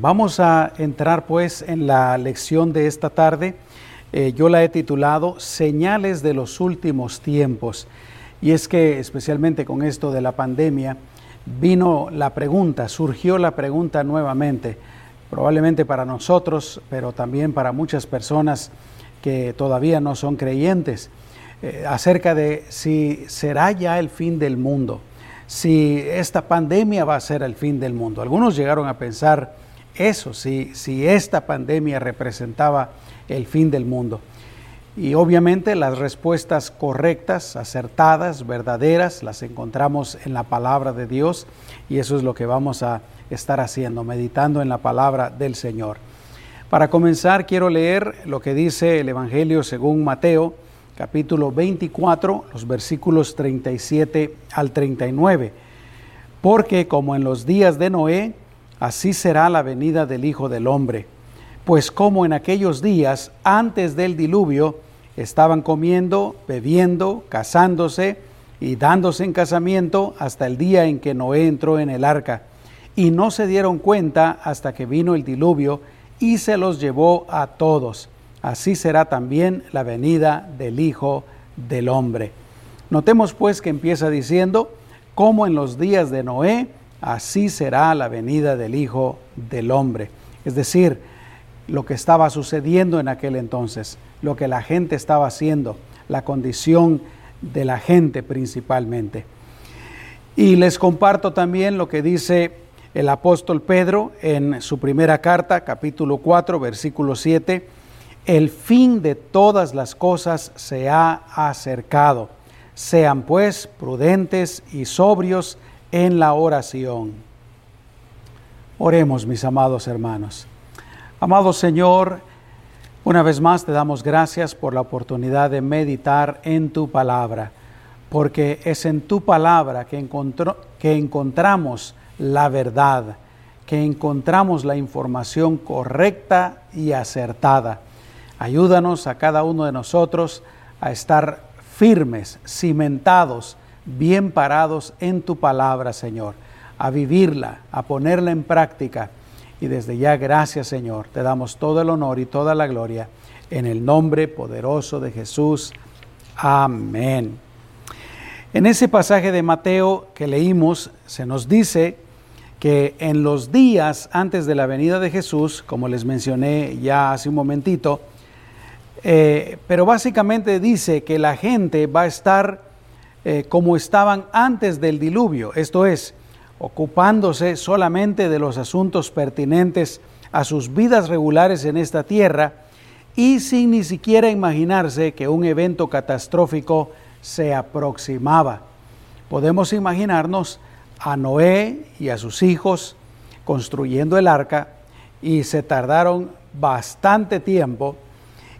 Vamos a entrar pues en la lección de esta tarde. Eh, yo la he titulado Señales de los últimos tiempos. Y es que especialmente con esto de la pandemia vino la pregunta, surgió la pregunta nuevamente, probablemente para nosotros, pero también para muchas personas que todavía no son creyentes, eh, acerca de si será ya el fin del mundo, si esta pandemia va a ser el fin del mundo. Algunos llegaron a pensar, eso, si, si esta pandemia representaba el fin del mundo. Y obviamente las respuestas correctas, acertadas, verdaderas, las encontramos en la palabra de Dios y eso es lo que vamos a estar haciendo, meditando en la palabra del Señor. Para comenzar, quiero leer lo que dice el Evangelio según Mateo, capítulo 24, los versículos 37 al 39. Porque como en los días de Noé, así será la venida del Hijo del Hombre. Pues como en aquellos días, antes del diluvio, estaban comiendo, bebiendo, casándose y dándose en casamiento hasta el día en que Noé entró en el arca, y no se dieron cuenta hasta que vino el diluvio y se los llevó a todos. Así será también la venida del Hijo del Hombre. Notemos pues que empieza diciendo, como en los días de Noé, así será la venida del Hijo del Hombre. Es decir, lo que estaba sucediendo en aquel entonces, lo que la gente estaba haciendo, la condición de la gente principalmente. Y les comparto también lo que dice el apóstol Pedro en su primera carta, capítulo 4, versículo 7. El fin de todas las cosas se ha acercado. Sean pues prudentes y sobrios en la oración. Oremos, mis amados hermanos. Amado Señor, una vez más te damos gracias por la oportunidad de meditar en tu palabra, porque es en tu palabra que, que encontramos la verdad, que encontramos la información correcta y acertada. Ayúdanos a cada uno de nosotros a estar firmes, cimentados, bien parados en tu palabra, Señor, a vivirla, a ponerla en práctica. Y desde ya, gracias, Señor, te damos todo el honor y toda la gloria en el nombre poderoso de Jesús. Amén. En ese pasaje de Mateo que leímos, se nos dice que en los días antes de la venida de Jesús, como les mencioné ya hace un momentito, eh, pero básicamente dice que la gente va a estar eh, como estaban antes del diluvio, esto es, ocupándose solamente de los asuntos pertinentes a sus vidas regulares en esta tierra y sin ni siquiera imaginarse que un evento catastrófico se aproximaba. Podemos imaginarnos a Noé y a sus hijos construyendo el arca y se tardaron bastante tiempo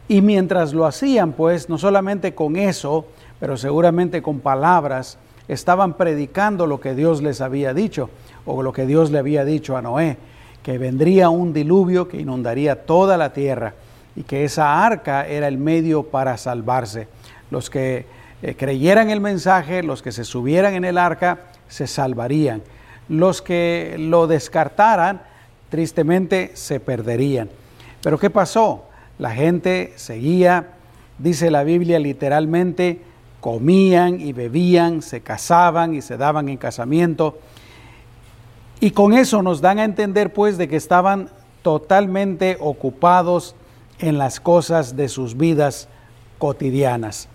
y mientras lo hacían pues no solamente con eso, pero seguramente con palabras, estaban predicando lo que Dios les había dicho, o lo que Dios le había dicho a Noé, que vendría un diluvio que inundaría toda la tierra y que esa arca era el medio para salvarse. Los que eh, creyeran el mensaje, los que se subieran en el arca, se salvarían. Los que lo descartaran, tristemente, se perderían. Pero ¿qué pasó? La gente seguía, dice la Biblia literalmente, comían y bebían, se casaban y se daban en casamiento. Y con eso nos dan a entender pues de que estaban totalmente ocupados en las cosas de sus vidas cotidianas.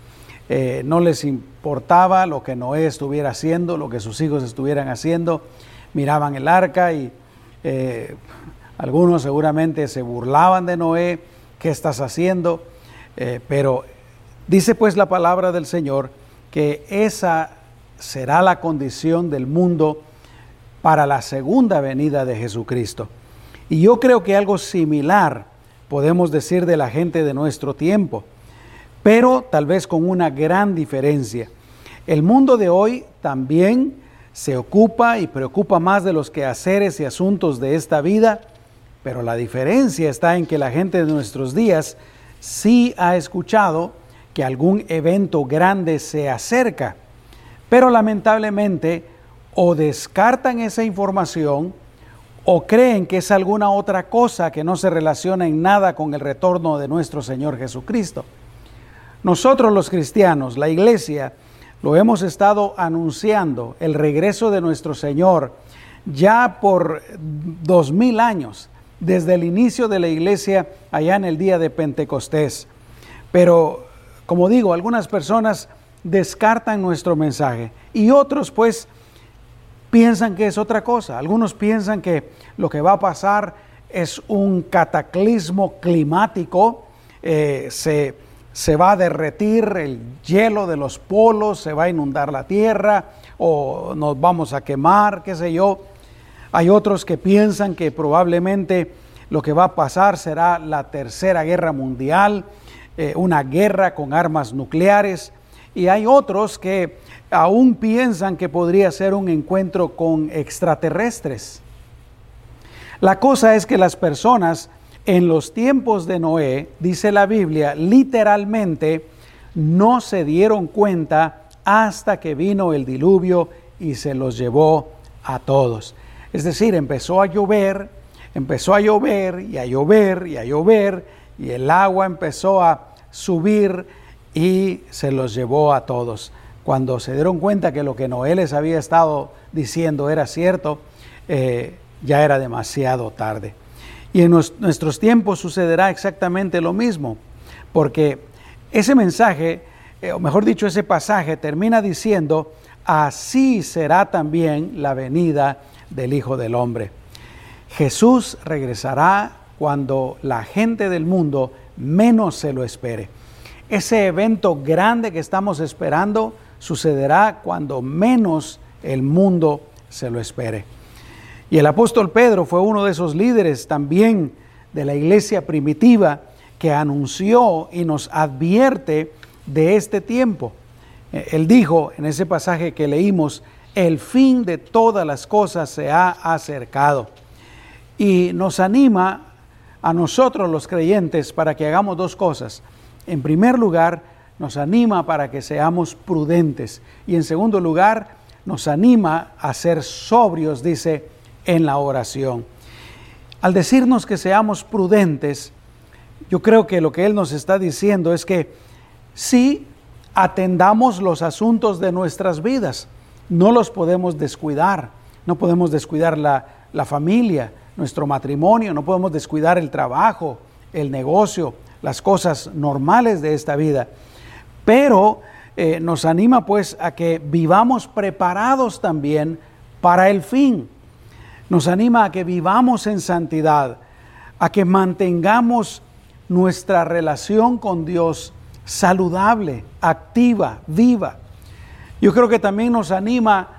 Eh, no les importaba lo que Noé estuviera haciendo, lo que sus hijos estuvieran haciendo. Miraban el arca y eh, algunos seguramente se burlaban de Noé, ¿qué estás haciendo? Eh, pero Dice pues la palabra del Señor que esa será la condición del mundo para la segunda venida de Jesucristo. Y yo creo que algo similar podemos decir de la gente de nuestro tiempo, pero tal vez con una gran diferencia. El mundo de hoy también se ocupa y preocupa más de los quehaceres y asuntos de esta vida, pero la diferencia está en que la gente de nuestros días sí ha escuchado que algún evento grande se acerca, pero lamentablemente o descartan esa información o creen que es alguna otra cosa que no se relaciona en nada con el retorno de nuestro Señor Jesucristo. Nosotros los cristianos, la iglesia, lo hemos estado anunciando, el regreso de nuestro Señor, ya por dos mil años, desde el inicio de la iglesia allá en el día de Pentecostés. Pero, como digo, algunas personas descartan nuestro mensaje y otros pues piensan que es otra cosa. Algunos piensan que lo que va a pasar es un cataclismo climático, eh, se, se va a derretir el hielo de los polos, se va a inundar la tierra o nos vamos a quemar, qué sé yo. Hay otros que piensan que probablemente lo que va a pasar será la tercera guerra mundial, eh, una guerra con armas nucleares. Y hay otros que aún piensan que podría ser un encuentro con extraterrestres. La cosa es que las personas en los tiempos de Noé, dice la Biblia, literalmente no se dieron cuenta hasta que vino el diluvio y se los llevó a todos. Es decir, empezó a llover, empezó a llover y a llover y a llover y el agua empezó a subir y se los llevó a todos cuando se dieron cuenta que lo que Noé les había estado diciendo era cierto, eh, ya era demasiado tarde. Y en nuestros tiempos sucederá exactamente lo mismo, porque ese mensaje, eh, o mejor dicho, ese pasaje termina diciendo, así será también la venida del Hijo del Hombre. Jesús regresará cuando la gente del mundo menos se lo espere. Ese evento grande que estamos esperando sucederá cuando menos el mundo se lo espere. Y el apóstol Pedro fue uno de esos líderes también de la iglesia primitiva que anunció y nos advierte de este tiempo. Eh, él dijo en ese pasaje que leímos, el fin de todas las cosas se ha acercado. Y nos anima a nosotros los creyentes para que hagamos dos cosas. En primer lugar, nos anima para que seamos prudentes. Y en segundo lugar, nos anima a ser sobrios, dice, en la oración. Al decirnos que seamos prudentes, yo creo que lo que Él nos está diciendo es que sí atendamos los asuntos de nuestras vidas, no los podemos descuidar, no podemos descuidar la, la familia, nuestro matrimonio, no podemos descuidar el trabajo, el negocio, las cosas normales de esta vida pero eh, nos anima pues a que vivamos preparados también para el fin. Nos anima a que vivamos en santidad, a que mantengamos nuestra relación con Dios saludable, activa, viva. Yo creo que también nos anima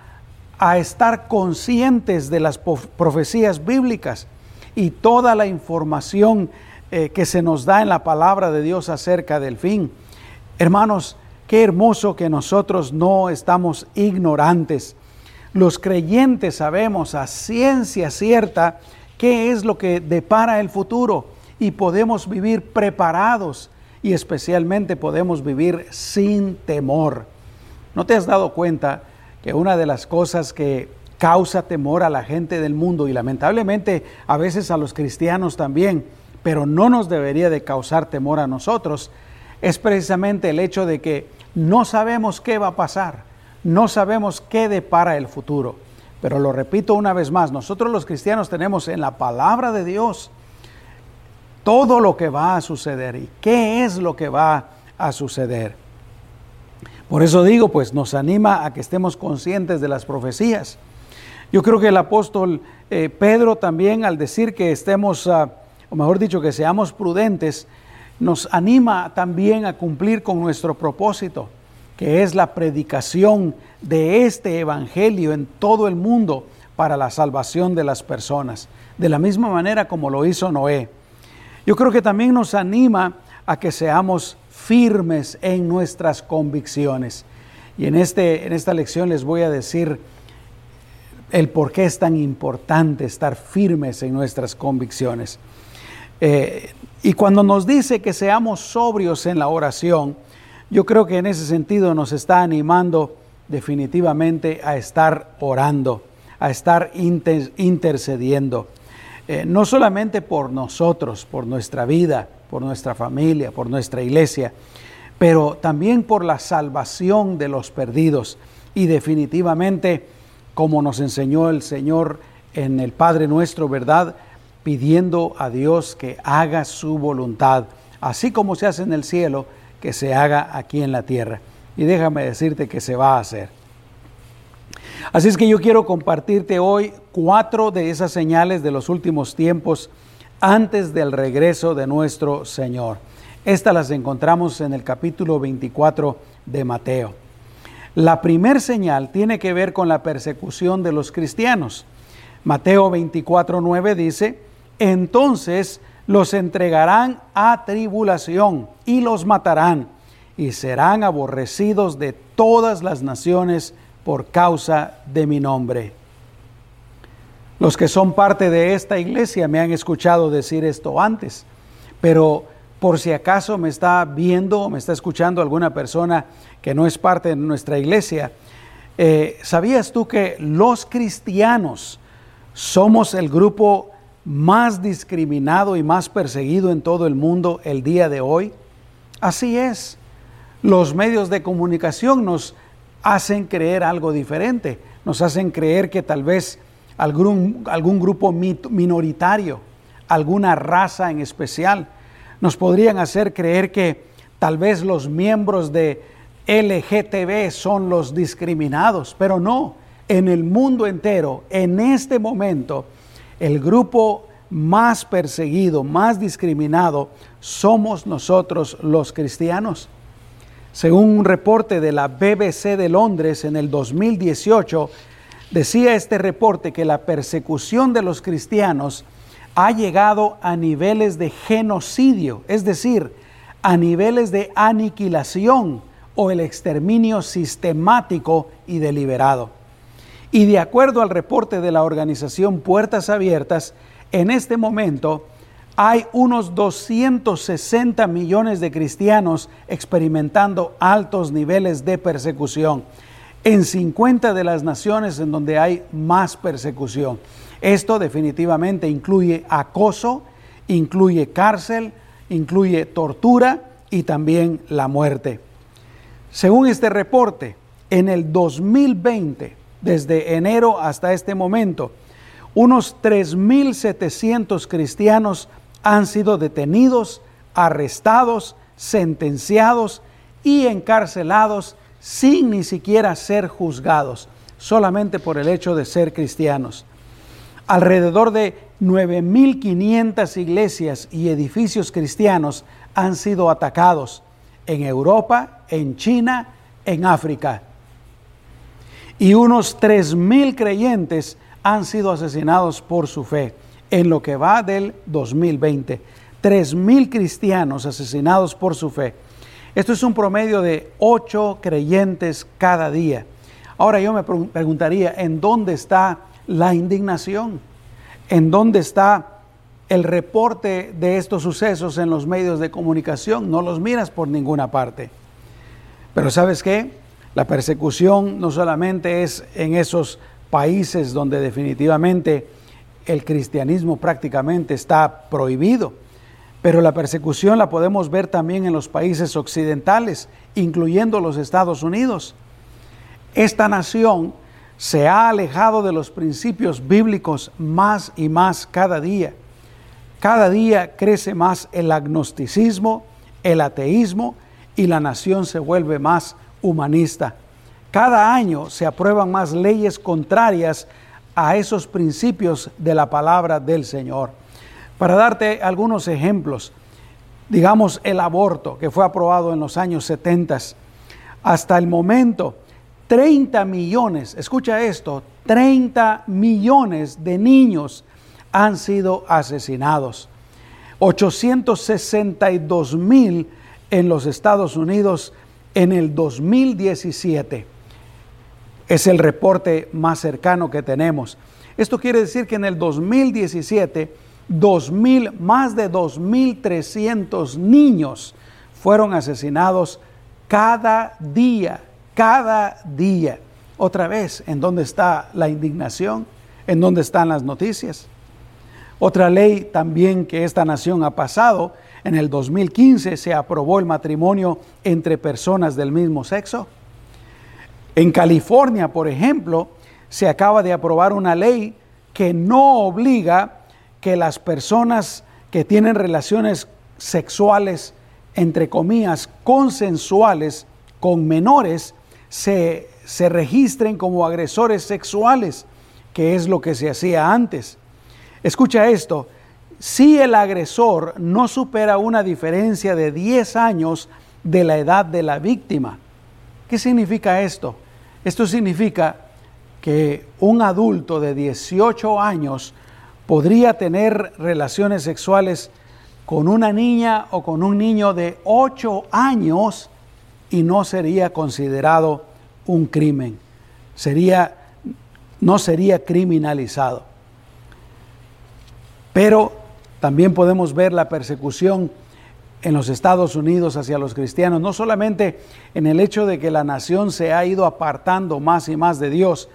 a estar conscientes de las profecías bíblicas y toda la información eh, que se nos da en la palabra de Dios acerca del fin. Hermanos, qué hermoso que nosotros no estamos ignorantes. Los creyentes sabemos a ciencia cierta qué es lo que depara el futuro y podemos vivir preparados y especialmente podemos vivir sin temor. ¿No te has dado cuenta que una de las cosas que causa temor a la gente del mundo y lamentablemente a veces a los cristianos también, pero no nos debería de causar temor a nosotros, es precisamente el hecho de que no sabemos qué va a pasar, no sabemos qué depara el futuro. Pero lo repito una vez más, nosotros los cristianos tenemos en la palabra de Dios todo lo que va a suceder y qué es lo que va a suceder. Por eso digo, pues nos anima a que estemos conscientes de las profecías. Yo creo que el apóstol eh, Pedro también al decir que estemos, ah, o mejor dicho, que seamos prudentes, nos anima también a cumplir con nuestro propósito, que es la predicación de este Evangelio en todo el mundo para la salvación de las personas, de la misma manera como lo hizo Noé. Yo creo que también nos anima a que seamos firmes en nuestras convicciones. Y en, este, en esta lección les voy a decir el por qué es tan importante estar firmes en nuestras convicciones. Eh, y cuando nos dice que seamos sobrios en la oración, yo creo que en ese sentido nos está animando definitivamente a estar orando, a estar intercediendo. eh, no solamente por nosotros, por nuestra vida, por nuestra familia, por nuestra iglesia, pero también por la salvación de los perdidos. Y definitivamente, como nos enseñó el Señor en el Padre nuestro, ¿verdad? Pidiendo a Dios que haga su voluntad, así como se hace en el cielo, que se haga aquí en la tierra. Y déjame decirte que se va a hacer. Así es que yo quiero compartirte hoy cuatro de esas señales de los últimos tiempos antes del regreso de nuestro Señor. Estas las encontramos en el capítulo 24 de Mateo. La primer señal tiene que ver con la persecución de los cristianos. Mateo 24, 9 dice, entonces los entregarán a tribulación y los matarán y serán aborrecidos de todas las naciones por causa de mi nombre. Los que son parte de esta iglesia me han escuchado decir esto antes, pero por si acaso me está viendo o me está escuchando alguna persona que no es parte de nuestra iglesia, eh, ¿sabías tú que los cristianos somos el grupo más discriminado y más perseguido en todo el mundo el día de hoy? Así es. Los medios de comunicación nos hacen creer algo diferente, nos hacen creer que tal vez algún, algún grupo minoritario, alguna raza en especial, nos podrían hacer creer que tal vez los miembros de LGTB son los discriminados, pero no, en el mundo entero, en este momento, el grupo más perseguido, más discriminado, somos nosotros los cristianos. Según un reporte de la BBC de Londres en el 2018, decía este reporte que la persecución de los cristianos ha llegado a niveles de genocidio, es decir, a niveles de aniquilación o el exterminio sistemático y deliberado. Y de acuerdo al reporte de la organización Puertas Abiertas, en este momento hay unos 260 millones de cristianos experimentando altos niveles de persecución en 50 de las naciones en donde hay más persecución. Esto definitivamente incluye acoso, incluye cárcel, incluye tortura y también la muerte. Según este reporte, en el 2020, desde enero hasta este momento, unos 3.700 cristianos han sido detenidos, arrestados, sentenciados y encarcelados sin ni siquiera ser juzgados, solamente por el hecho de ser cristianos. Alrededor de 9.500 iglesias y edificios cristianos han sido atacados en Europa, en China, en África. Y unos 3.000 creyentes han sido asesinados por su fe en lo que va del 2020. Tres mil cristianos asesinados por su fe. Esto es un promedio de ocho creyentes cada día. Ahora yo me preguntaría, ¿en dónde está la indignación? ¿En dónde está el reporte de estos sucesos en los medios de comunicación? No los miras por ninguna parte. Pero ¿sabes qué? La persecución no solamente es en esos países donde definitivamente el cristianismo prácticamente está prohibido, pero la persecución la podemos ver también en los países occidentales, incluyendo los Estados Unidos. Esta nación se ha alejado de los principios bíblicos más y más cada día. Cada día crece más el agnosticismo, el ateísmo y la nación se vuelve más humanista. Cada año se aprueban más leyes contrarias a esos principios de la palabra del Señor. Para darte algunos ejemplos, digamos el aborto que fue aprobado en los años 70, hasta el momento 30 millones, escucha esto, 30 millones de niños han sido asesinados. 862 mil en los Estados Unidos en el 2017 es el reporte más cercano que tenemos. Esto quiere decir que en el 2017, 2000, más de 2.300 niños fueron asesinados cada día, cada día. Otra vez, ¿en dónde está la indignación? ¿En dónde están las noticias? Otra ley también que esta nación ha pasado, en el 2015 se aprobó el matrimonio entre personas del mismo sexo. En California, por ejemplo, se acaba de aprobar una ley que no obliga que las personas que tienen relaciones sexuales, entre comillas, consensuales con menores, se, se registren como agresores sexuales, que es lo que se hacía antes. Escucha esto, si el agresor no supera una diferencia de 10 años de la edad de la víctima. ¿Qué significa esto? Esto significa que un adulto de 18 años podría tener relaciones sexuales con una niña o con un niño de 8 años y no sería considerado un crimen. Sería no sería criminalizado. Pero también podemos ver la persecución en los Estados Unidos hacia los cristianos, no solamente en el hecho de que la nación se ha ido apartando más y más de Dios,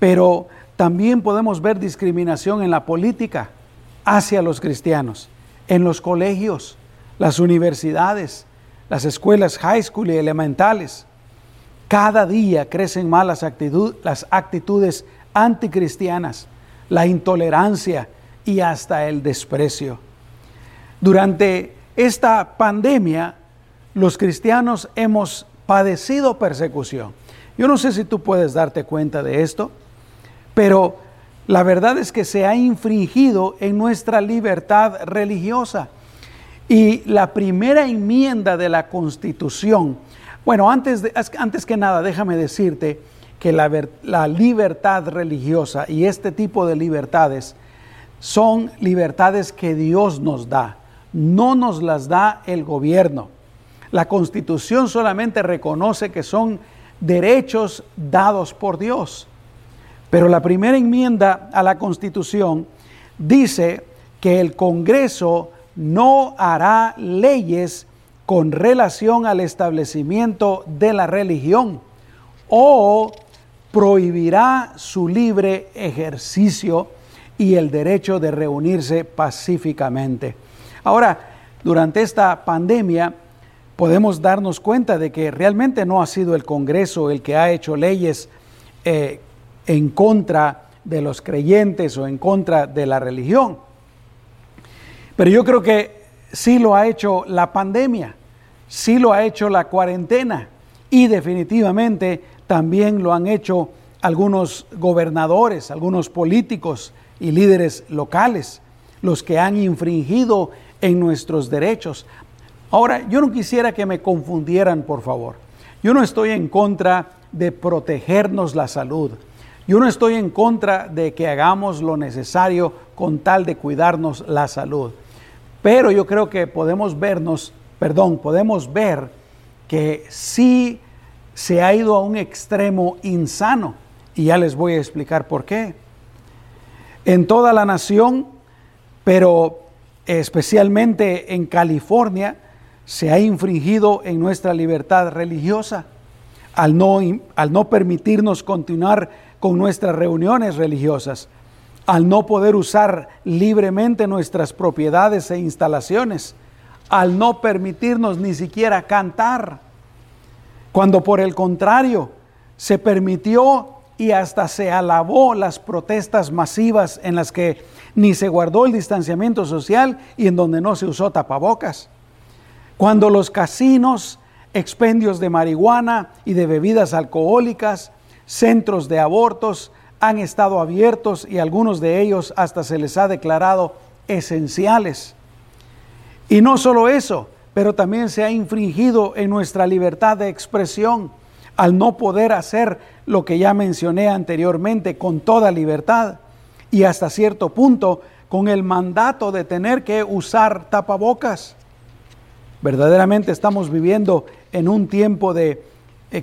pero también podemos ver discriminación en la política hacia los cristianos, en los colegios, las universidades, las escuelas high school y elementales. Cada día crecen más las, las actitudes anticristianas, la intolerancia, y hasta el desprecio. Durante esta pandemia, los cristianos hemos padecido persecución. Yo no sé si tú puedes darte cuenta de esto, pero la verdad es que se ha infringido en nuestra libertad religiosa. Y la primera enmienda de la Constitución, bueno, antes, antes que nada, déjame decirte que la, la libertad religiosa y este tipo de libertades son libertades que Dios nos da, no nos las da el gobierno. La constitución solamente reconoce que son derechos dados por Dios. Pero la primera enmienda a la constitución dice que el Congreso no hará leyes con relación al establecimiento de la religión o prohibirá su libre ejercicio y el derecho de reunirse pacíficamente. Ahora, durante esta pandemia podemos darnos cuenta de que realmente no ha sido el Congreso el que ha hecho leyes eh, en contra de los creyentes o en contra de la religión. Pero yo creo que sí lo ha hecho la pandemia, sí lo ha hecho la cuarentena y definitivamente también lo han hecho algunos gobernadores, algunos políticos, y líderes locales, los que han infringido en nuestros derechos. Ahora, yo no quisiera que me confundieran, por favor. Yo no estoy en contra de protegernos la salud. Yo no estoy en contra de que hagamos lo necesario con tal de cuidarnos la salud. Pero yo creo que podemos vernos, perdón, podemos ver que sí se ha ido a un extremo insano. Y ya les voy a explicar por qué en toda la nación, pero especialmente en California, se ha infringido en nuestra libertad religiosa al no, al no permitirnos continuar con nuestras reuniones religiosas, al no poder usar libremente nuestras propiedades e instalaciones, al no permitirnos ni siquiera cantar, cuando por el contrario se permitió y hasta se alabó las protestas masivas en las que ni se guardó el distanciamiento social y en donde no se usó tapabocas. Cuando los casinos, expendios de marihuana y de bebidas alcohólicas, centros de abortos han estado abiertos y algunos de ellos hasta se les ha declarado esenciales. Y no solo eso, pero también se ha infringido en nuestra libertad de expresión al no poder hacer lo que ya mencioné anteriormente con toda libertad y hasta cierto punto con el mandato de tener que usar tapabocas. Verdaderamente estamos viviendo en un tiempo de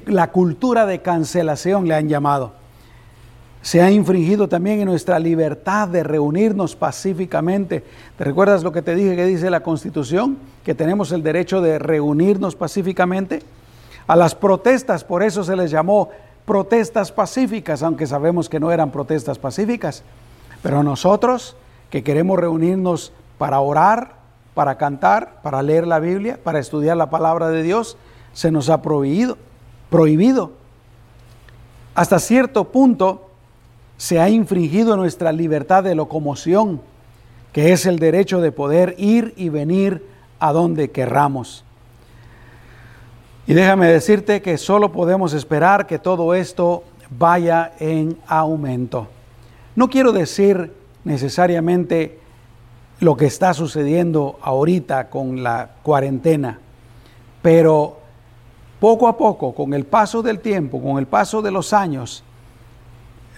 la cultura de cancelación, le han llamado. Se ha infringido también en nuestra libertad de reunirnos pacíficamente. ¿Te recuerdas lo que te dije que dice la Constitución? Que tenemos el derecho de reunirnos pacíficamente. A las protestas, por eso se les llamó protestas pacíficas, aunque sabemos que no eran protestas pacíficas. Pero nosotros que queremos reunirnos para orar, para cantar, para leer la Biblia, para estudiar la palabra de Dios, se nos ha prohibido. Prohibido. Hasta cierto punto se ha infringido nuestra libertad de locomoción, que es el derecho de poder ir y venir a donde querramos. Y déjame decirte que solo podemos esperar que todo esto vaya en aumento. No quiero decir necesariamente lo que está sucediendo ahorita con la cuarentena, pero poco a poco, con el paso del tiempo, con el paso de los años,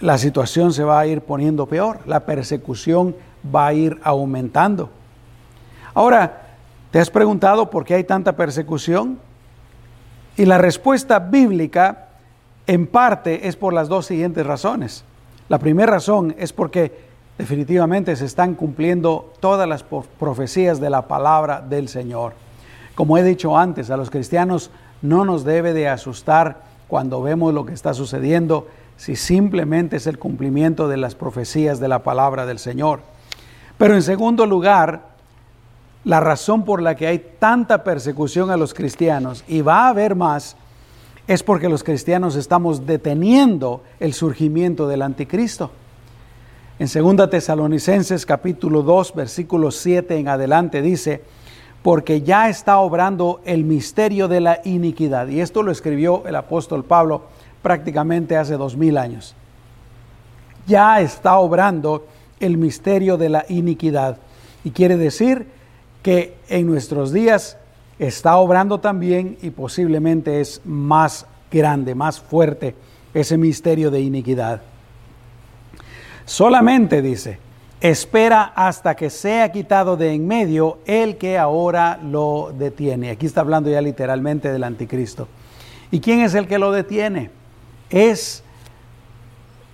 la situación se va a ir poniendo peor, la persecución va a ir aumentando. Ahora, ¿te has preguntado por qué hay tanta persecución? Y la respuesta bíblica en parte es por las dos siguientes razones. La primera razón es porque definitivamente se están cumpliendo todas las profecías de la palabra del Señor. Como he dicho antes, a los cristianos no nos debe de asustar cuando vemos lo que está sucediendo, si simplemente es el cumplimiento de las profecías de la palabra del Señor. Pero en segundo lugar, la razón por la que hay tanta persecución a los cristianos, y va a haber más, es porque los cristianos estamos deteniendo el surgimiento del anticristo. En 2 Tesalonicenses capítulo 2, versículo 7 en adelante dice, porque ya está obrando el misterio de la iniquidad. Y esto lo escribió el apóstol Pablo prácticamente hace dos mil años. Ya está obrando el misterio de la iniquidad. Y quiere decir que en nuestros días está obrando también y posiblemente es más grande, más fuerte ese misterio de iniquidad. Solamente dice, espera hasta que sea quitado de en medio el que ahora lo detiene. Aquí está hablando ya literalmente del anticristo. ¿Y quién es el que lo detiene? Es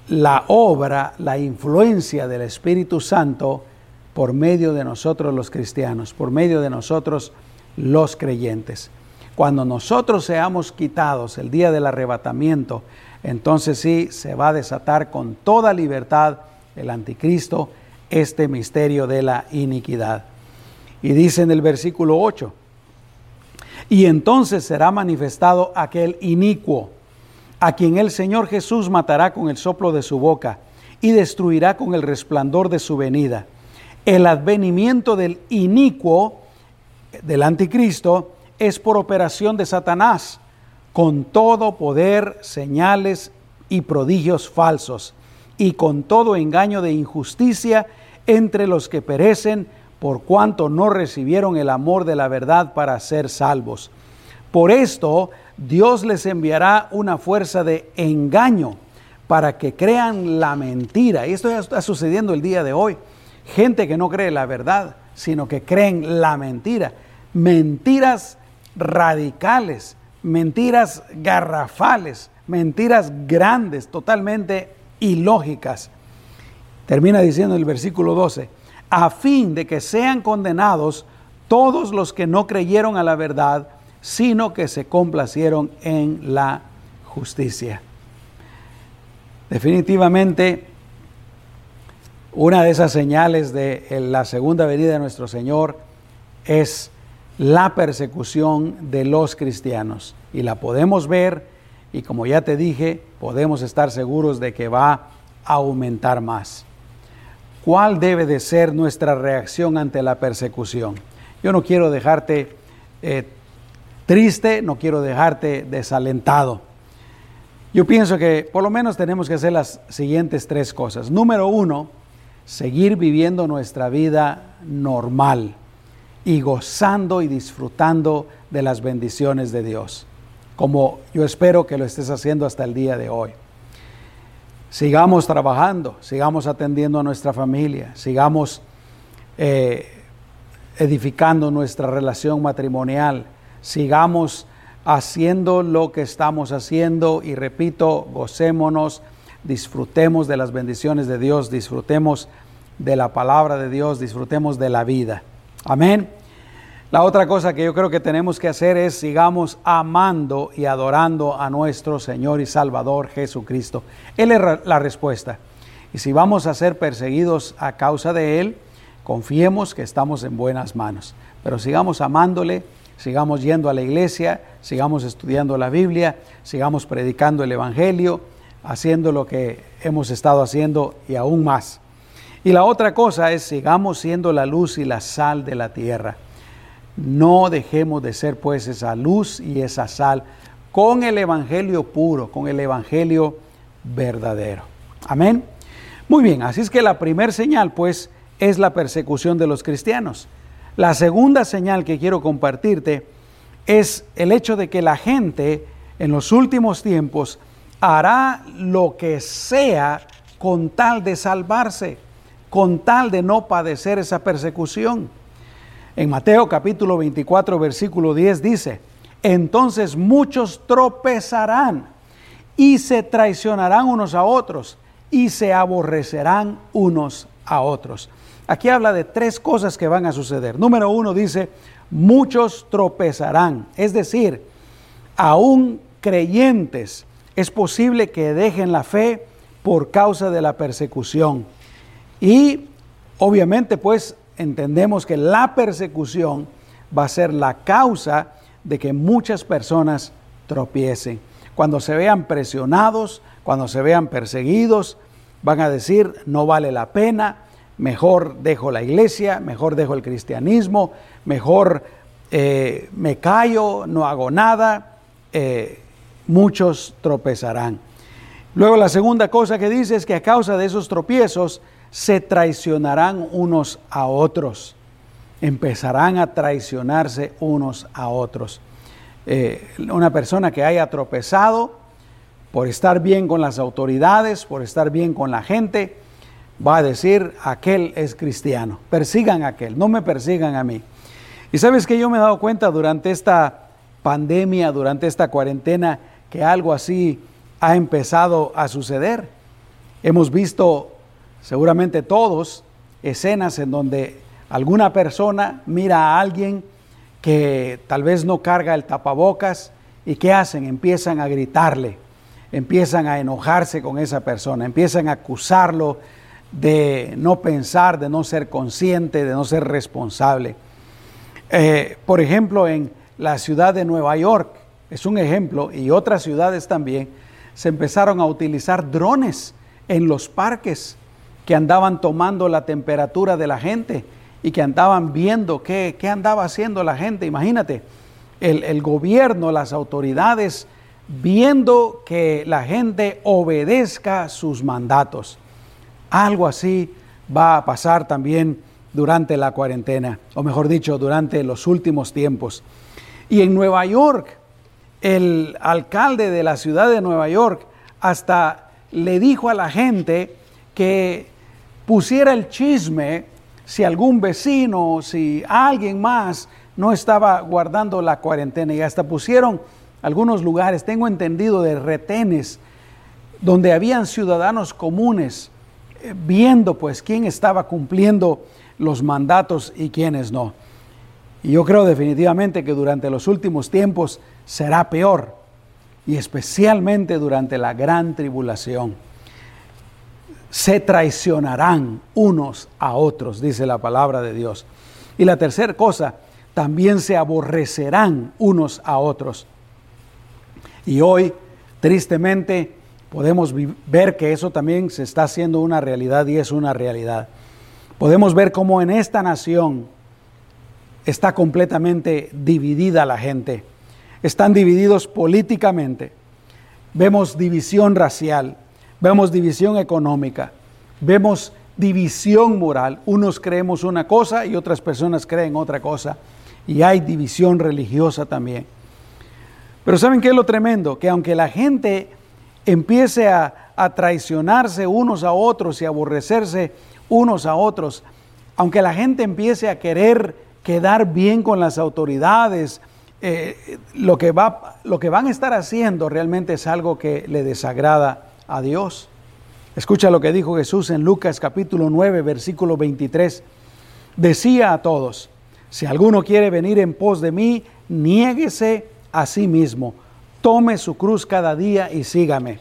la obra, la influencia del Espíritu Santo por medio de nosotros los cristianos, por medio de nosotros los creyentes. Cuando nosotros seamos quitados el día del arrebatamiento, entonces sí se va a desatar con toda libertad el anticristo este misterio de la iniquidad. Y dice en el versículo 8, y entonces será manifestado aquel inicuo, a quien el Señor Jesús matará con el soplo de su boca y destruirá con el resplandor de su venida. El advenimiento del inicuo, del anticristo, es por operación de Satanás, con todo poder, señales y prodigios falsos y con todo engaño de injusticia entre los que perecen por cuanto no recibieron el amor de la verdad para ser salvos. Por esto Dios les enviará una fuerza de engaño para que crean la mentira. Y esto ya está sucediendo el día de hoy. Gente que no cree la verdad, sino que creen la mentira. Mentiras radicales, mentiras garrafales, mentiras grandes, totalmente ilógicas. Termina diciendo el versículo 12, a fin de que sean condenados todos los que no creyeron a la verdad, sino que se complacieron en la justicia. Definitivamente, una de esas señales de la segunda venida de nuestro Señor es la persecución de los cristianos. Y la podemos ver y como ya te dije, podemos estar seguros de que va a aumentar más. ¿Cuál debe de ser nuestra reacción ante la persecución? Yo no quiero dejarte eh, triste, no quiero dejarte desalentado. Yo pienso que por lo menos tenemos que hacer las siguientes tres cosas. Número uno, seguir viviendo nuestra vida normal y gozando y disfrutando de las bendiciones de Dios como yo espero que lo estés haciendo hasta el día de hoy. Sigamos trabajando, sigamos atendiendo a nuestra familia, sigamos eh, edificando nuestra relación matrimonial, sigamos haciendo lo que estamos haciendo y repito, gocémonos, disfrutemos de las bendiciones de Dios, disfrutemos de la palabra de Dios, disfrutemos de la vida. Amén. La otra cosa que yo creo que tenemos que hacer es sigamos amando y adorando a nuestro Señor y Salvador Jesucristo. Él es la respuesta. Y si vamos a ser perseguidos a causa de Él, confiemos que estamos en buenas manos. Pero sigamos amándole, sigamos yendo a la iglesia, sigamos estudiando la Biblia, sigamos predicando el Evangelio, haciendo lo que hemos estado haciendo y aún más. Y la otra cosa es, sigamos siendo la luz y la sal de la tierra. No dejemos de ser pues esa luz y esa sal con el Evangelio puro, con el Evangelio verdadero. Amén. Muy bien, así es que la primera señal pues es la persecución de los cristianos. La segunda señal que quiero compartirte es el hecho de que la gente en los últimos tiempos hará lo que sea con tal de salvarse, con tal de no padecer esa persecución. En Mateo capítulo 24, versículo 10 dice, entonces muchos tropezarán y se traicionarán unos a otros y se aborrecerán unos a otros. Aquí habla de tres cosas que van a suceder. Número uno dice, muchos tropezarán, es decir, aún creyentes es posible que dejen la fe por causa de la persecución. Y obviamente pues entendemos que la persecución va a ser la causa de que muchas personas tropiecen. Cuando se vean presionados, cuando se vean perseguidos, van a decir, no vale la pena, mejor dejo la iglesia, mejor dejo el cristianismo, mejor eh, me callo, no hago nada, eh, muchos tropezarán. Luego la segunda cosa que dice es que a causa de esos tropiezos se traicionarán unos a otros, empezarán a traicionarse unos a otros. Eh, una persona que haya tropezado por estar bien con las autoridades, por estar bien con la gente, va a decir, aquel es cristiano, persigan a aquel, no me persigan a mí. Y sabes que yo me he dado cuenta durante esta pandemia, durante esta cuarentena, que algo así ha empezado a suceder. Hemos visto, seguramente todos, escenas en donde alguna persona mira a alguien que tal vez no carga el tapabocas y ¿qué hacen? Empiezan a gritarle, empiezan a enojarse con esa persona, empiezan a acusarlo de no pensar, de no ser consciente, de no ser responsable. Eh, por ejemplo, en la ciudad de Nueva York, es un ejemplo, y otras ciudades también, se empezaron a utilizar drones en los parques que andaban tomando la temperatura de la gente y que andaban viendo qué, andaba haciendo la gente. Imagínate, el, el gobierno, las autoridades, viendo que la gente obedezca sus mandatos. Algo así va a pasar también durante la cuarentena, o mejor dicho, durante los últimos tiempos. Y en Nueva York, el alcalde de la ciudad de Nueva York hasta le dijo a la gente que pusiera el chisme si algún vecino, si alguien más no estaba guardando la cuarentena y hasta pusieron algunos lugares, tengo entendido, de retenes donde habían ciudadanos comunes eh, viendo pues quién estaba cumpliendo los mandatos y quiénes no. Y yo creo definitivamente que durante los últimos tiempos será peor, y especialmente durante la gran tribulación. Se traicionarán unos a otros, dice la palabra de Dios. Y la tercera cosa, también se aborrecerán unos a otros. Y hoy, tristemente, podemos ver que eso también se está haciendo una realidad y es una realidad. Podemos ver cómo en esta nación está completamente dividida la gente. Están divididos políticamente. Vemos división racial, vemos división económica, vemos división moral. Unos creemos una cosa y otras personas creen otra cosa. Y hay división religiosa también. Pero ¿saben qué es lo tremendo? Que aunque la gente empiece a, a traicionarse unos a otros y aborrecerse unos a otros, aunque la gente empiece a querer quedar bien con las autoridades, eh, lo, que va, lo que van a estar haciendo realmente es algo que le desagrada a Dios. Escucha lo que dijo Jesús en Lucas capítulo 9, versículo 23. Decía a todos, si alguno quiere venir en pos de mí, niéguese a sí mismo, tome su cruz cada día y sígame.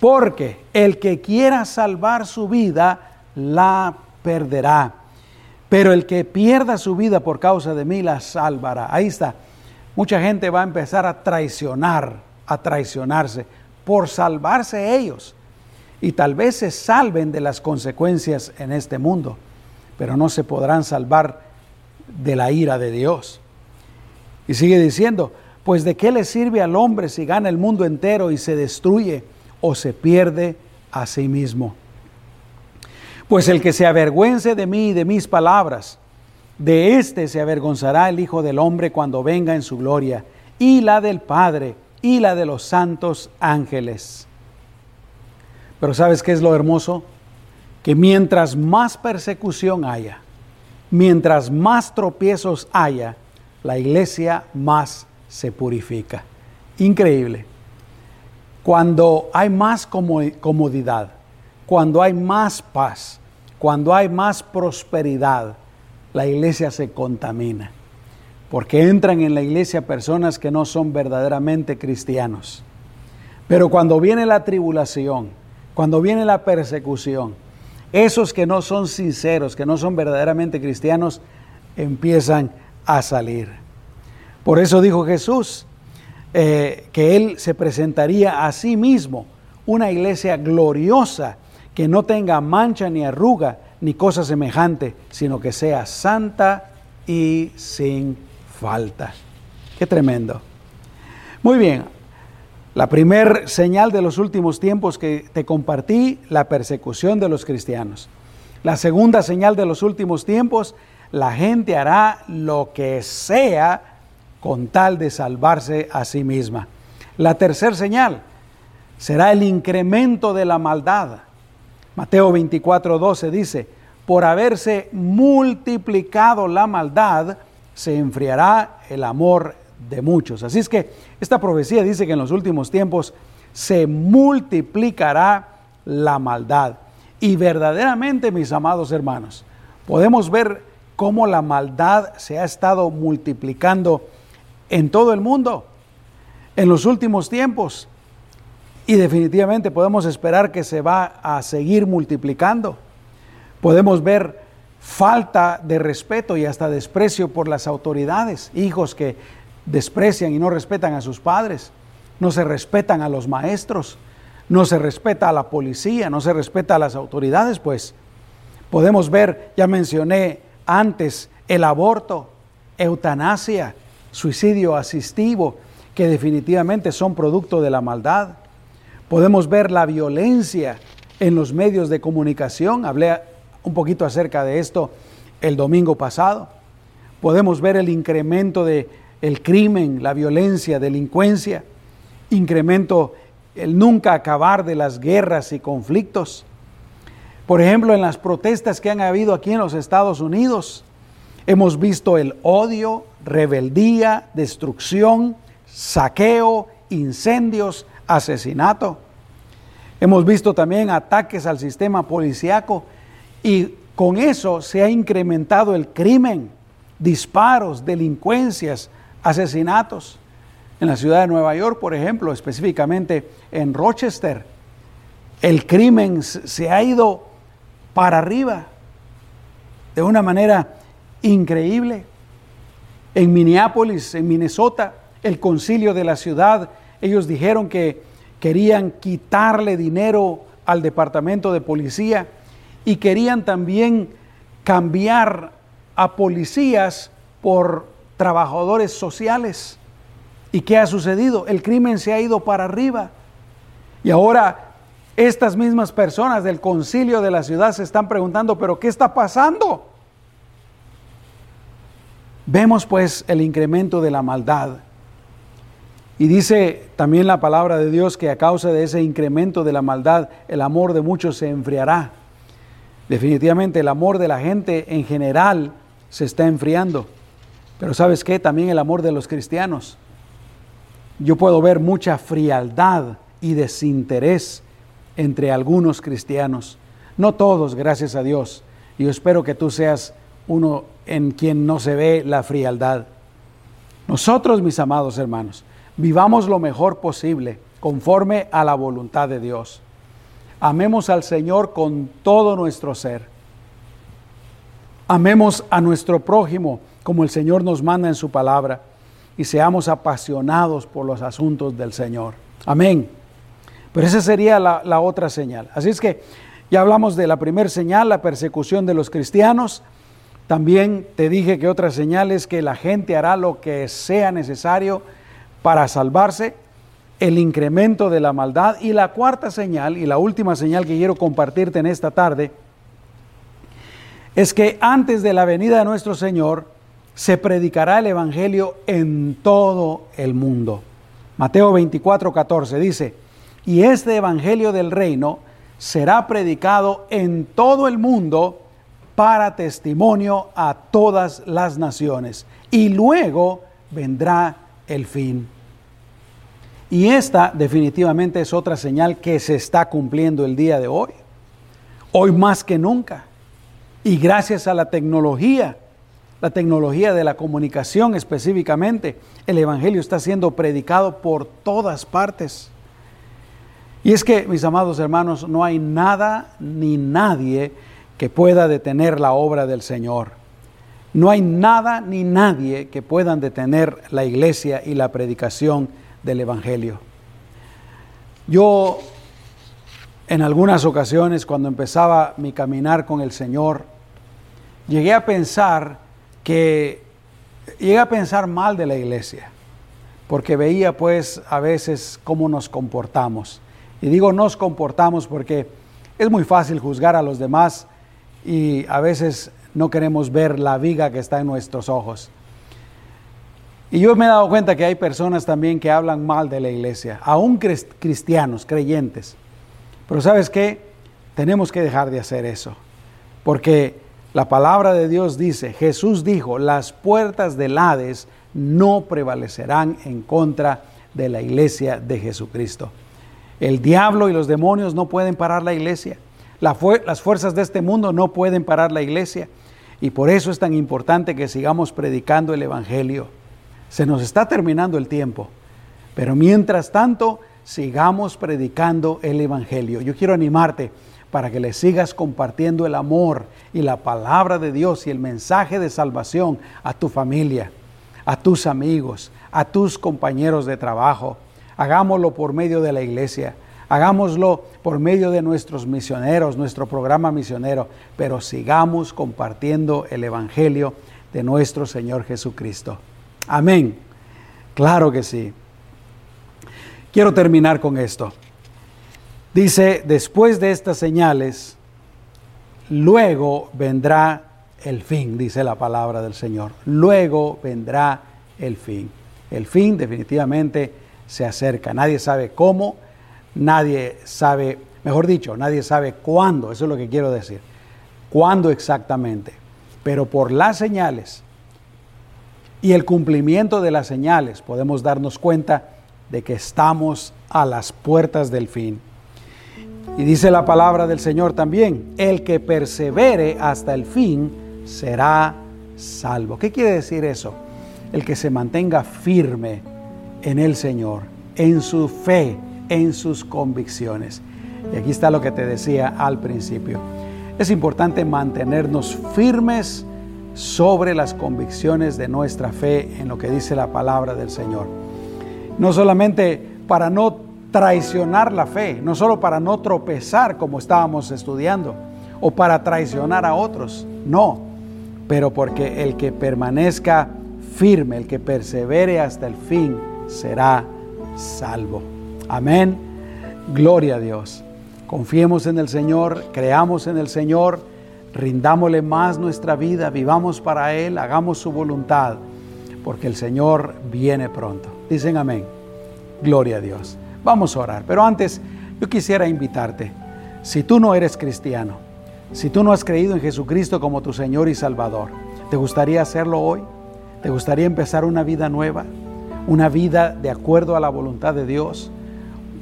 Porque el que quiera salvar su vida, la perderá pero el que pierda su vida por causa de mí la salvará. Ahí está. Mucha gente va a empezar a traicionar, a traicionarse por salvarse ellos. Y tal vez se salven de las consecuencias en este mundo, pero no se podrán salvar de la ira de Dios. Y sigue diciendo, pues de qué le sirve al hombre si gana el mundo entero y se destruye o se pierde a sí mismo. Pues el que se avergüence de mí y de mis palabras, de éste se avergonzará el Hijo del Hombre cuando venga en su gloria, y la del Padre, y la de los santos ángeles. Pero ¿sabes qué es lo hermoso? Que mientras más persecución haya, mientras más tropiezos haya, la iglesia más se purifica. Increíble. Cuando hay más comodidad, cuando hay más paz, cuando hay más prosperidad, la iglesia se contamina. Porque entran en la iglesia personas que no son verdaderamente cristianos. Pero cuando viene la tribulación, cuando viene la persecución, esos que no son sinceros, que no son verdaderamente cristianos, empiezan a salir. Por eso dijo Jesús eh, que Él se presentaría a sí mismo una iglesia gloriosa que no tenga mancha ni arruga ni cosa semejante, sino que sea santa y sin falta. Qué tremendo. Muy bien, la primer señal de los últimos tiempos que te compartí, la persecución de los cristianos. La segunda señal de los últimos tiempos, la gente hará lo que sea con tal de salvarse a sí misma. La tercera señal será el incremento de la maldad. Mateo 24, 12 dice, por haberse multiplicado la maldad, se enfriará el amor de muchos. Así es que esta profecía dice que en los últimos tiempos se multiplicará la maldad. Y verdaderamente, mis amados hermanos, podemos ver cómo la maldad se ha estado multiplicando en todo el mundo en los últimos tiempos. Y definitivamente podemos esperar que se va a seguir multiplicando. Podemos ver falta de respeto y hasta desprecio por las autoridades, hijos que desprecian y no respetan a sus padres, no se respetan a los maestros, no se respeta a la policía, no se respeta a las autoridades, pues podemos ver, ya mencioné antes, el aborto, eutanasia, suicidio asistivo, que definitivamente son producto de la maldad. Podemos ver la violencia en los medios de comunicación. Hablé un poquito acerca de esto el domingo pasado. Podemos ver el incremento de el crimen, la violencia, delincuencia, incremento el nunca acabar de las guerras y conflictos. Por ejemplo, en las protestas que han habido aquí en los Estados Unidos, hemos visto el odio, rebeldía, destrucción, saqueo, incendios, asesinato. Hemos visto también ataques al sistema policiaco y con eso se ha incrementado el crimen, disparos, delincuencias, asesinatos. En la ciudad de Nueva York, por ejemplo, específicamente en Rochester, el crimen se ha ido para arriba de una manera increíble. En Minneapolis, en Minnesota, el concilio de la ciudad, ellos dijeron que querían quitarle dinero al departamento de policía y querían también cambiar a policías por trabajadores sociales. ¿Y qué ha sucedido? El crimen se ha ido para arriba. Y ahora estas mismas personas del concilio de la ciudad se están preguntando, pero ¿qué está pasando? Vemos pues el incremento de la maldad. Y dice también la palabra de Dios que a causa de ese incremento de la maldad, el amor de muchos se enfriará. Definitivamente el amor de la gente en general se está enfriando. Pero sabes qué? También el amor de los cristianos. Yo puedo ver mucha frialdad y desinterés entre algunos cristianos. No todos, gracias a Dios. Y yo espero que tú seas uno en quien no se ve la frialdad. Nosotros, mis amados hermanos, vivamos lo mejor posible conforme a la voluntad de Dios. Amemos al Señor con todo nuestro ser. Amemos a nuestro prójimo como el Señor nos manda en su palabra y seamos apasionados por los asuntos del Señor. Amén. Pero esa sería la, otra señal. Así es que ya hablamos de la primera señal, la persecución de los cristianos. También te dije que otra señal es que la gente hará lo que sea necesario para salvarse, el incremento de la maldad. Y la cuarta señal, y la última señal que quiero compartirte en esta tarde, es que antes de la venida de nuestro Señor se predicará el Evangelio en todo el mundo. Mateo 24, 14 dice, y este Evangelio del reino será predicado en todo el mundo para testimonio a todas las naciones, y luego vendrá el fin. Y esta definitivamente es otra señal que se está cumpliendo el día de hoy, hoy más que nunca. Y gracias a la tecnología, la tecnología de la comunicación específicamente, el Evangelio está siendo predicado por todas partes. Y es que, mis amados hermanos, no hay nada ni nadie que pueda detener la obra del Señor. No hay nada ni nadie que puedan detener la iglesia y la predicación del Evangelio. Yo, en algunas ocasiones, cuando empezaba mi caminar con el Señor, llegué a pensar que, llegué a pensar mal de la iglesia, porque veía pues a veces cómo nos comportamos. Y digo nos comportamos porque es muy fácil juzgar a los demás y a veces no queremos ver la viga que está en nuestros ojos. Y yo me he dado cuenta que hay personas también que hablan mal de la iglesia, aún cristianos, creyentes. Pero sabes qué? Tenemos que dejar de hacer eso, porque la palabra de Dios dice, Jesús dijo, las puertas del Hades no prevalecerán en contra de la iglesia de Jesucristo. El diablo y los demonios no pueden parar la iglesia. las fuerzas de este mundo no pueden parar la iglesia. Y por eso es tan importante que sigamos predicando el Evangelio. Se nos está terminando el tiempo. Pero mientras tanto, sigamos predicando el Evangelio. Yo quiero animarte para que le sigas compartiendo el amor y la palabra de Dios y el mensaje de salvación a tu familia, a tus amigos, a tus compañeros de trabajo. Hagámoslo por medio de la iglesia, hagámoslo por medio de nuestros misioneros, nuestro programa misionero, pero sigamos compartiendo el Evangelio de nuestro Señor Jesucristo. Amén. Claro que sí. Quiero terminar con esto. Dice, después de estas señales, luego vendrá el fin, dice la palabra del Señor. Luego vendrá el fin. El fin definitivamente se acerca. Nadie sabe cómo, nadie sabe, mejor dicho, nadie sabe cuándo, eso es lo que quiero decir. ¿Cuándo exactamente? Pero por las señales y el cumplimiento de las señales podemos darnos cuenta de que estamos a las puertas del fin. Y dice la palabra del Señor también, el que persevere hasta el fin será salvo. ¿Qué quiere decir eso? El que se mantenga firme en el Señor, en su fe, en sus convicciones. Y aquí está lo que te decía al principio. Es importante mantenernos firmes sobre las convicciones de nuestra fe en lo que dice la palabra del Señor. No solamente para no traicionar la fe, no solo para no tropezar como estábamos estudiando, o para traicionar a otros, no, pero porque el que permanezca firme, el que persevere hasta el fin, será salvo. Amén. Gloria a Dios. Confiemos en el Señor, creamos en el Señor, rindámosle más nuestra vida, vivamos para Él, hagamos su voluntad, porque el Señor viene pronto. Dicen amén. Gloria a Dios. Vamos a orar, pero antes yo quisiera invitarte, si tú no eres cristiano, si tú no has creído en Jesucristo como tu Señor y Salvador, ¿te gustaría hacerlo hoy? ¿Te gustaría empezar una vida nueva? Una vida de acuerdo a la voluntad de Dios?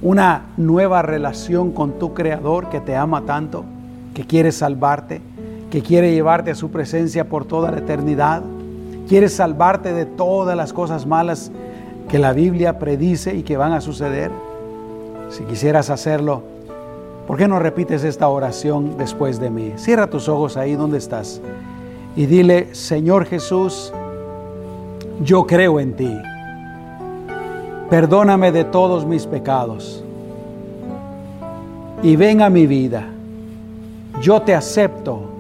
Una nueva relación con tu Creador que te ama tanto, que quiere salvarte, que quiere llevarte a su presencia por toda la eternidad? ¿Quieres salvarte de todas las cosas malas que la Biblia predice y que van a suceder? Si quisieras hacerlo, ¿por qué no repites esta oración después de mí? Cierra tus ojos ahí donde estás y dile, Señor Jesús, yo creo en ti. Perdóname de todos mis pecados y ven a mi vida. Yo te acepto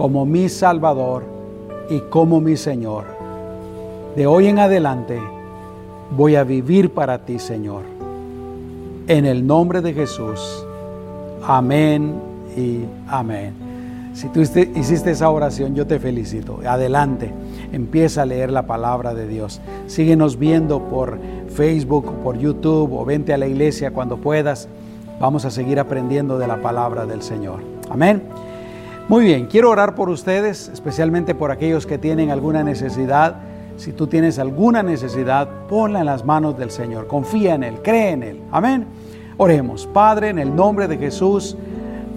como mi Salvador y como mi Señor. De hoy en adelante voy a vivir para ti, Señor. En el nombre de Jesús. Amén y amén. Si tú hiciste esa oración, yo te felicito. Adelante, empieza a leer la palabra de Dios. Síguenos viendo por Facebook, por YouTube o vente a la iglesia cuando puedas. Vamos a seguir aprendiendo de la palabra del Señor. Amén. Muy bien, quiero orar por ustedes, especialmente por aquellos que tienen alguna necesidad. Si tú tienes alguna necesidad, ponla en las manos del Señor. Confía en Él, cree en Él. Amén. Oremos. Padre, en el nombre de Jesús,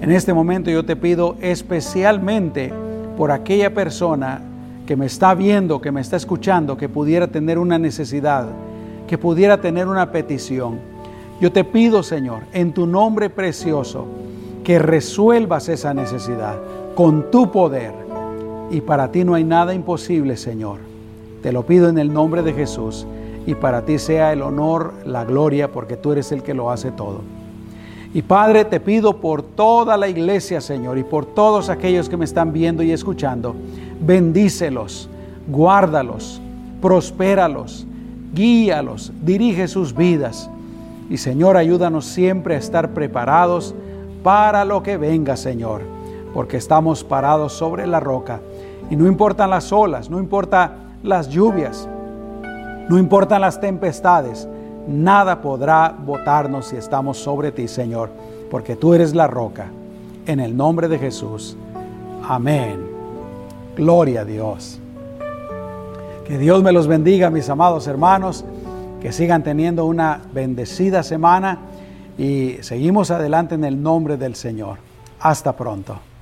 en este momento yo te pido especialmente por aquella persona que me está viendo, que me está escuchando, que pudiera tener una necesidad, que pudiera tener una petición. Yo te pido, Señor, en tu nombre precioso, que resuelvas esa necesidad con tu poder. Y para ti no hay nada imposible, Señor. Te lo pido en el nombre de Jesús y para ti sea el honor, la gloria, porque tú eres el que lo hace todo. Y Padre, te pido por toda la iglesia, Señor, y por todos aquellos que me están viendo y escuchando, bendícelos, guárdalos, prospéralos, guíalos, dirige sus vidas. Y Señor, ayúdanos siempre a estar preparados para lo que venga, Señor, porque estamos parados sobre la roca. Y no importan las olas, no importan las lluvias, no importan las tempestades, nada podrá botarnos si estamos sobre ti, Señor, porque tú eres la roca. En el nombre de Jesús. Amén. Gloria a Dios. Que Dios me los bendiga, mis amados hermanos, que sigan teniendo una bendecida semana y seguimos adelante en el nombre del Señor. Hasta pronto.